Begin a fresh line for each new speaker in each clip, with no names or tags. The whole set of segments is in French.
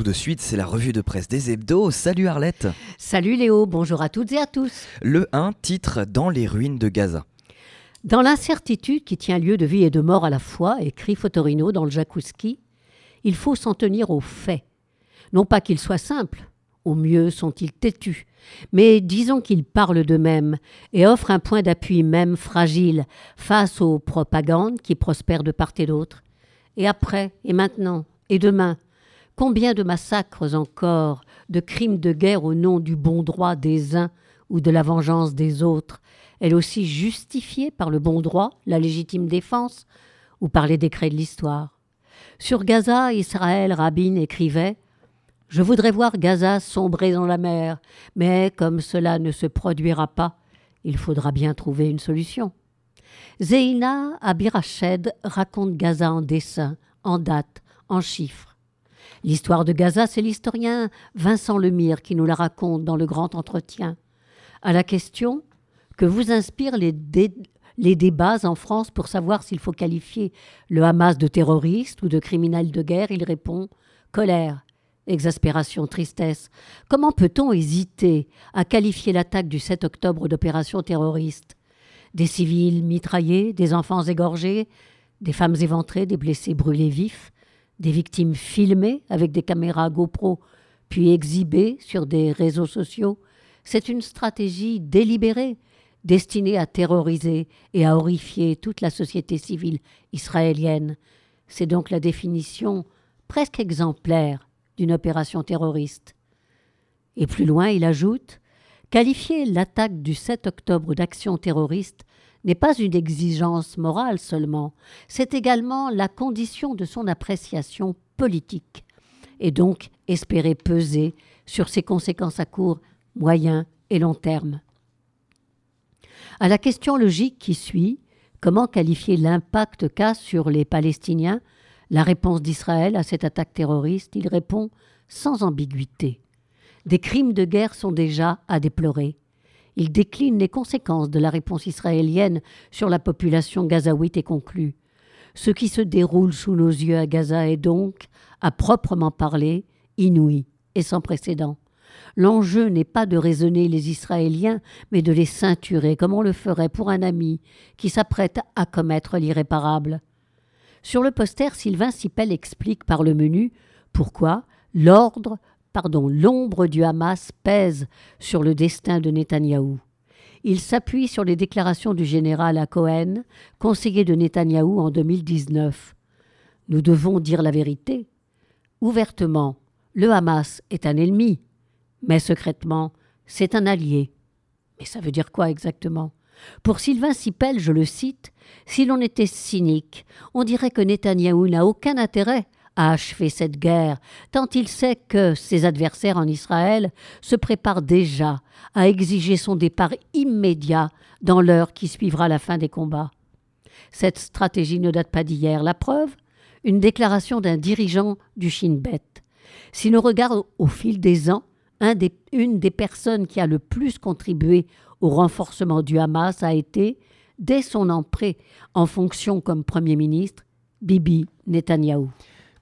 tout de suite, c'est la revue de presse des hebdos. Salut Arlette.
Salut Léo, bonjour à toutes et à tous.
Le 1 titre Dans les ruines de Gaza.
Dans l'incertitude qui tient lieu de vie et de mort à la fois, écrit Fotorino dans le Jacouski, il faut s'en tenir aux faits. Non pas qu'ils soient simples, au mieux sont-ils têtus, mais disons qu'ils parlent d'eux-mêmes et offrent un point d'appui même fragile face aux propagandes qui prospèrent de part et d'autre. Et après, et maintenant, et demain, combien de massacres encore, de crimes de guerre au nom du bon droit des uns ou de la vengeance des autres, elle aussi justifiée par le bon droit, la légitime défense, ou par les décrets de l'histoire? Sur Gaza, Israël Rabin écrivait Je voudrais voir Gaza sombrer dans la mer, mais comme cela ne se produira pas, il faudra bien trouver une solution. Zeina Abirached raconte Gaza en dessin, en date, en chiffres. L'histoire de Gaza, c'est l'historien Vincent Lemire qui nous la raconte dans le grand entretien. À la question que vous inspirent les, débats en France pour savoir s'il faut qualifier le Hamas de terroriste ou de criminel de guerre, il répond colère, exaspération, tristesse. Comment peut-on hésiter à qualifier l'attaque du 7 octobre d'opération terroriste? Des civils mitraillés, des enfants égorgés, des femmes éventrées, des blessés brûlés vifs, des victimes filmées avec des caméras GoPro puis exhibées sur des réseaux sociaux. C'est une stratégie délibérée destinée à terroriser et à horrifier toute la société civile israélienne. C'est donc la définition presque exemplaire d'une opération terroriste. Et plus loin, il ajoute Qualifier l'attaque du 7 octobre d'action terroriste n'est pas une exigence morale seulement, c'est également la condition de son appréciation politique, et donc espérer peser sur ses conséquences à court, moyen et long terme. À la question logique qui suit, comment qualifier l'impact qu'a sur les Palestiniens la réponse d'Israël à cette attaque terroriste, il répond sans ambiguïté. Des crimes de guerre sont déjà à déplorer. Il décline les conséquences de la réponse israélienne sur la population gazaouite et conclut Ce qui se déroule sous nos yeux à Gaza est donc, à proprement parler, inouï et sans précédent. L'enjeu n'est pas de raisonner les Israéliens, mais de les ceinturer, comme on le ferait pour un ami qui s'apprête à commettre l'irréparable. Sur le poster, Sylvain Sipel explique par le menu pourquoi? L'ordre, pardon, l'ombre du Hamas pèse sur le destin de Netanyahou. Il s'appuie sur les déclarations du général à Cohen, conseiller de Netanyahou en 2019. Nous devons dire la vérité. Ouvertement, le Hamas est un ennemi, mais secrètement, c'est un allié. Mais ça veut dire quoi exactement? Pour Sylvain Sipel, je le cite, si l'on était cynique, on dirait que Netanyahou n'a aucun intérêt à cette guerre, tant il sait que ses adversaires en Israël se préparent déjà à exiger son départ immédiat dans l'heure qui suivra la fin des combats. Cette stratégie ne date pas d'hier. La preuve Une déclaration d'un dirigeant du Shin Bet. Si l'on regarde au fil des ans, une des personnes qui a le plus contribué au renforcement du Hamas a été, dès son entrée en fonction comme Premier ministre, Bibi Netanyahou.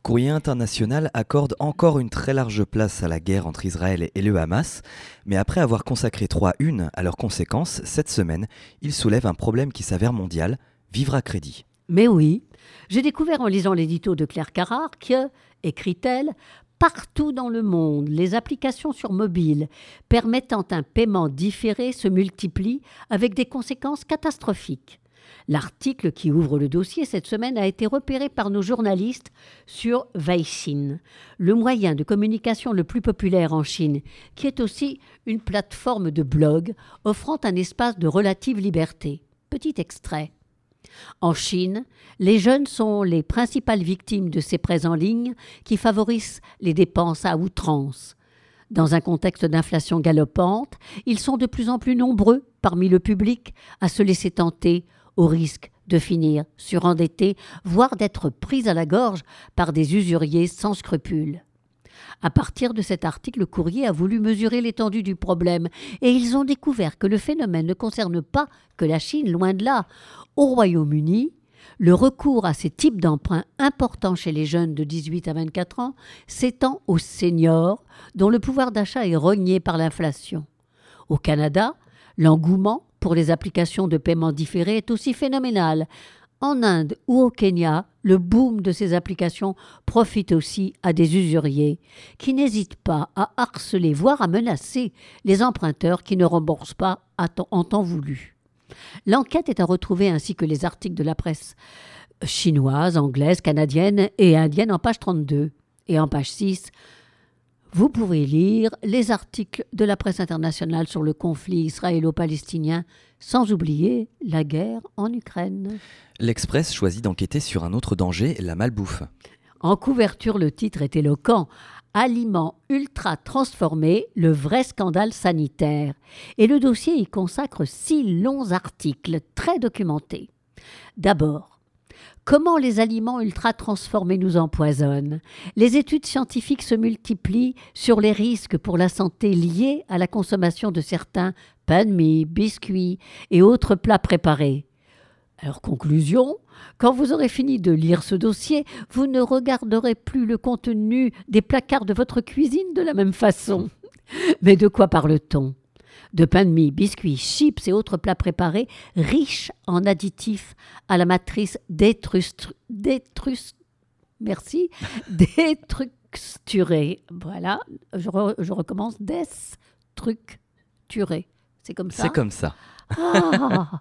Courrier international accorde encore une très large place à la guerre entre Israël et le Hamas, mais après avoir consacré trois unes à leurs conséquences, cette semaine, il soulève un problème qui s'avère mondial, vivre à crédit.
Mais oui, j'ai découvert en lisant l'édito de Claire Carrard que, écrit-elle, Partout dans le monde, les applications sur mobile permettant un paiement différé se multiplient avec des conséquences catastrophiques. L'article qui ouvre le dossier cette semaine a été repéré par nos journalistes sur Weixin, le moyen de communication le plus populaire en Chine, qui est aussi une plateforme de blog offrant un espace de relative liberté. Petit extrait. En Chine, les jeunes sont les principales victimes de ces prêts en ligne qui favorisent les dépenses à outrance. Dans un contexte d'inflation galopante, ils sont de plus en plus nombreux parmi le public à se laisser tenter au risque de finir surendettés, voire d'être pris à la gorge par des usuriers sans scrupules. À partir de cet article, le courrier a voulu mesurer l'étendue du problème, et ils ont découvert que le phénomène ne concerne pas que la Chine, loin de là. Au Royaume-Uni, Le recours à ces types d'emprunts importants chez les jeunes de 18 à 24 ans s'étend aux seniors dont le pouvoir d'achat est rogné par l'inflation. Au Canada, l'engouement pour les applications de paiement différé est aussi phénoménal. En Inde ou au Kenya, le boom de ces applications profite aussi à des usuriers qui n'hésitent pas à harceler, voire à menacer les emprunteurs qui ne remboursent pas en temps voulu. L'enquête est à retrouver ainsi que les articles de la presse chinoise, anglaise, canadienne et indienne en page 32 et en page 6 vous pourrez lire les articles de la presse internationale sur le conflit israélo-palestinien, sans oublier la guerre en Ukraine.
L'Express choisit d'enquêter sur un autre danger, la malbouffe.
En couverture, le titre est éloquent. Aliments ultra transformés, le vrai scandale sanitaire. Et le dossier y consacre six longs articles très documentés. D'abord, Comment les aliments ultra transformés nous empoisonnent Les études scientifiques se multiplient sur les risques pour la santé liés à la consommation de certains pains de mie, biscuits et autres plats préparés. Alors conclusion, quand vous aurez fini de lire ce dossier, vous ne regarderez plus le contenu des placards de votre cuisine de la même façon. Mais de quoi parle-t-on? De pain de mie, biscuits, chips et autres plats préparés riches en additifs à la matrice détrust, merci, déstructurée. Voilà, je, je recommence, destructuré. C'est comme ça
C'est comme ça.
Ah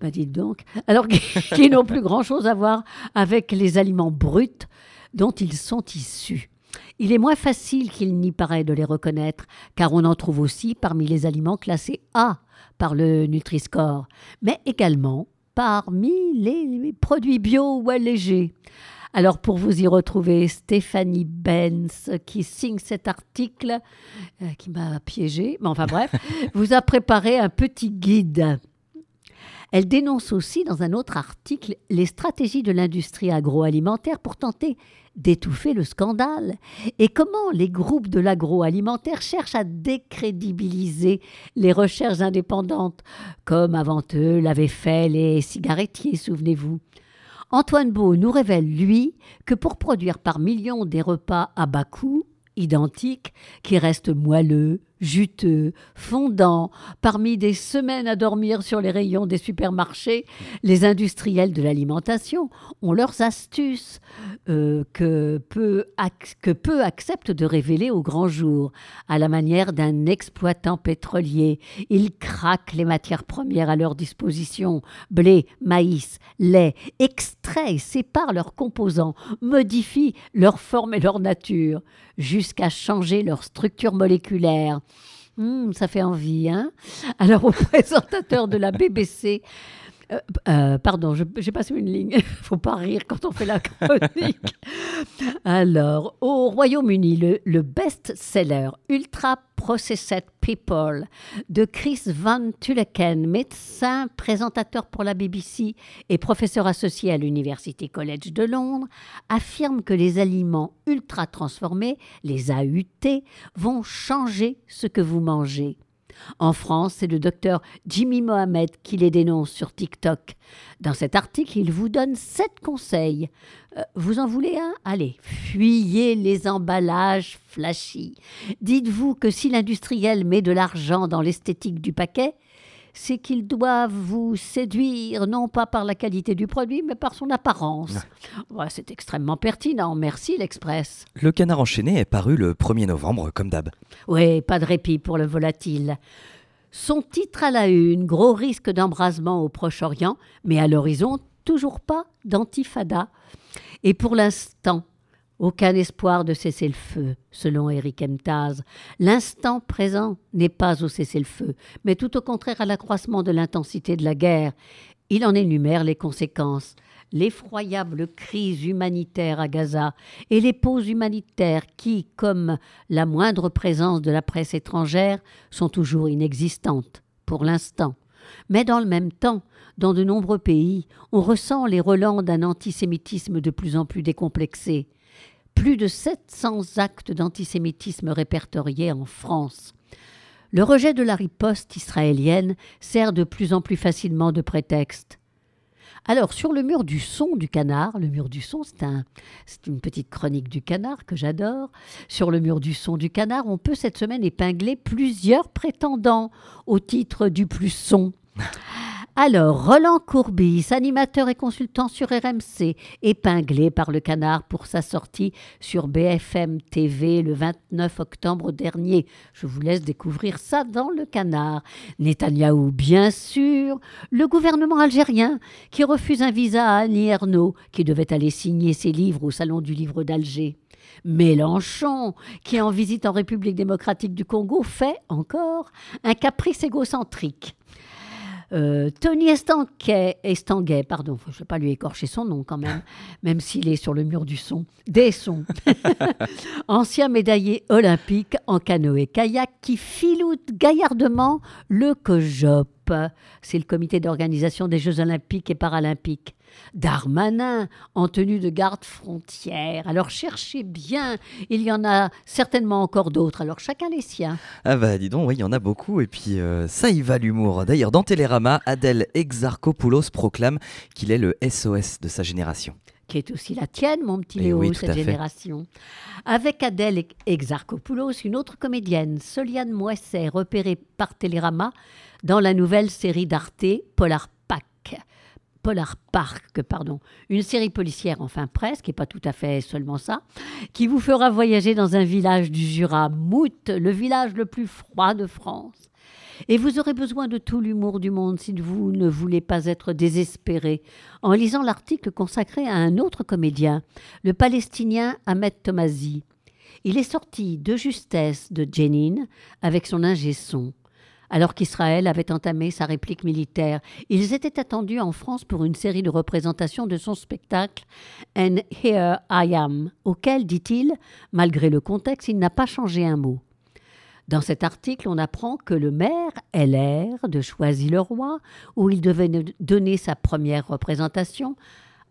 bah dites donc. Alors qu'ils n'ont plus grand-chose à voir avec les aliments bruts dont ils sont issus. Il est moins facile qu'il n'y paraît de les reconnaître, car on en trouve aussi parmi les aliments classés A par le Nutri-Score, mais également parmi les produits bio ou allégés. Alors pour vous y retrouver, Stéphanie Benz, qui signe cet article, euh, qui m'a piégé, mais enfin bref, vous a préparé un petit guide. Elle dénonce aussi dans un autre article les stratégies de l'industrie agroalimentaire pour tenter d'étouffer le scandale et comment les groupes de l'agroalimentaire cherchent à décrédibiliser les recherches indépendantes, comme avant eux l'avaient fait les cigarettiers, souvenez-vous. Antoine Beau nous révèle, lui, que pour produire par millions des repas à bas coût, identiques, qui restent moelleux, juteux, fondants, parmi des semaines à dormir sur les rayons des supermarchés, les industriels de l'alimentation ont leurs astuces euh, que, peu que peu acceptent de révéler au grand jour, à la manière d'un exploitant pétrolier. Ils craquent les matières premières à leur disposition, blé, maïs, lait, extraient et séparent leurs composants, modifient leur forme et leur nature, jusqu'à changer leur structure moléculaire. Hum, ça fait envie, hein. Alors, au présentateur de la BBC, euh, euh, pardon, j'ai passé une ligne. Il faut pas rire quand on fait la chronique. Alors, au Royaume-Uni, le, le best-seller Ultra Processed People de Chris Van Tulleken, médecin, présentateur pour la BBC et professeur associé à l'University College de Londres, affirme que les aliments ultra transformés, les AUT, vont changer ce que vous mangez. En France, c'est le docteur Jimmy Mohamed qui les dénonce sur TikTok. Dans cet article, il vous donne sept conseils. Euh, vous en voulez un? Allez, fuyez les emballages flashy. Dites-vous que si l'industriel met de l'argent dans l'esthétique du paquet, c'est qu'ils doivent vous séduire, non pas par la qualité du produit, mais par son apparence. c'est extrêmement pertinent. Merci, l'Express.
Le canard enchaîné est paru le 1er novembre, comme d'hab.
Oui, pas de répit pour le volatile. Son titre à la une, gros risque d'embrasement au Proche-Orient, mais à l'horizon, toujours pas d'antifada. Et pour l'instant, aucun espoir de cesser le feu, selon Eric Emtaz. L'instant présent n'est pas au cessez-le-feu, mais tout au contraire à l'accroissement de l'intensité de la guerre. Il en énumère les conséquences l'effroyable crise humanitaire à Gaza et les pauses humanitaires qui, comme la moindre présence de la presse étrangère, sont toujours inexistantes, pour l'instant. Mais dans le même temps, dans de nombreux pays, on ressent les relents d'un antisémitisme de plus en plus décomplexé plus de 700 actes d'antisémitisme répertoriés en France. Le rejet de la riposte israélienne sert de plus en plus facilement de prétexte. Alors, sur le mur du son du canard, le mur du son, c'est un, une petite chronique du canard que j'adore. Sur le mur du son du canard, on peut cette semaine épingler plusieurs prétendants au titre du plus son. Alors, Roland Courbis, animateur et consultant sur RMC, épinglé par le canard pour sa sortie sur BFM TV le 29 octobre dernier. Je vous laisse découvrir ça dans le canard. Netanyahou, bien sûr. Le gouvernement algérien qui refuse un visa à Annie Ernaux, qui devait aller signer ses livres au Salon du Livre d'Alger. Mélenchon, qui en visite en République démocratique du Congo, fait encore un caprice égocentrique. Euh, Tony Estanguet, pardon, je ne vais pas lui écorcher son nom quand même, même s'il est sur le mur du son, des sons. Ancien médaillé olympique en canoë-kayak qui filoute gaillardement le C'est le comité d'organisation des Jeux olympiques et paralympiques. Darmanin en tenue de garde frontière. Alors cherchez bien, il y en a certainement encore d'autres, alors chacun les siens.
Ah bah dis donc, oui, il y en a beaucoup, et puis euh, ça y va l'humour. D'ailleurs, dans Télérama, Adèle Exarchopoulos proclame qu'il est le SOS de sa génération
qui est aussi la tienne, mon petit eh Léo, cette génération. Avec Adèle Exarchopoulos, une autre comédienne, Soliane Moisset, repérée par Télérama dans la nouvelle série d'Arte Polar Polar Park, pardon, une série policière, enfin presque, et pas tout à fait seulement ça, qui vous fera voyager dans un village du Jura, Mout, le village le plus froid de France. Et vous aurez besoin de tout l'humour du monde si vous ne voulez pas être désespéré en lisant l'article consacré à un autre comédien, le palestinien Ahmed Tomazi. Il est sorti de justesse de Jenin avec son ingé son alors qu'Israël avait entamé sa réplique militaire. Ils étaient attendus en France pour une série de représentations de son spectacle And Here I Am, auquel, dit-il, malgré le contexte, il n'a pas changé un mot. Dans cet article, on apprend que le maire LR de Choisy-le-Roi, où il devait donner sa première représentation,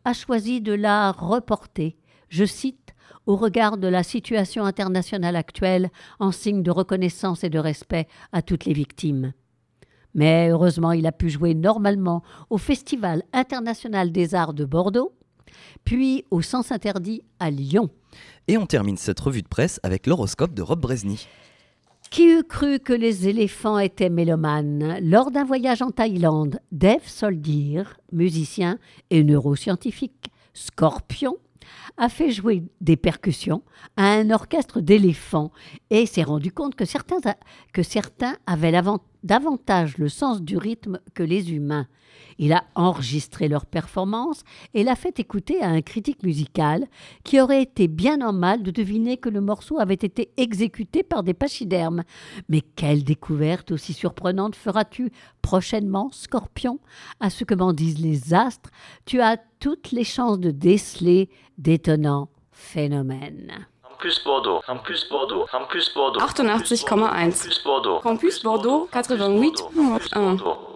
a choisi de la reporter. Je cite au regard de la situation internationale actuelle en signe de reconnaissance et de respect à toutes les victimes. Mais heureusement, il a pu jouer normalement au Festival international des arts de Bordeaux, puis au Sens Interdit à Lyon.
Et on termine cette revue de presse avec l'horoscope de Rob Bresny.
Qui eût cru que les éléphants étaient mélomanes? Lors d'un voyage en Thaïlande, Dave Soldir, musicien et neuroscientifique, scorpion, a fait jouer des percussions à un orchestre d'éléphants et s'est rendu compte que certains, que certains avaient davantage le sens du rythme que les humains. Il a enregistré leur performance et l'a fait écouter à un critique musical qui aurait été bien en mal de deviner que le morceau avait été exécuté par des pachydermes. Mais quelle découverte aussi surprenante feras-tu prochainement, Scorpion? À ce que m'en disent les astres, tu as toutes les chances de déceler d'étonnants phénomènes. Campus Bordeaux, Campus Bordeaux, Campus Bordeaux. 88,1. Campus Bordeaux, Campus Bordeaux, 88,1.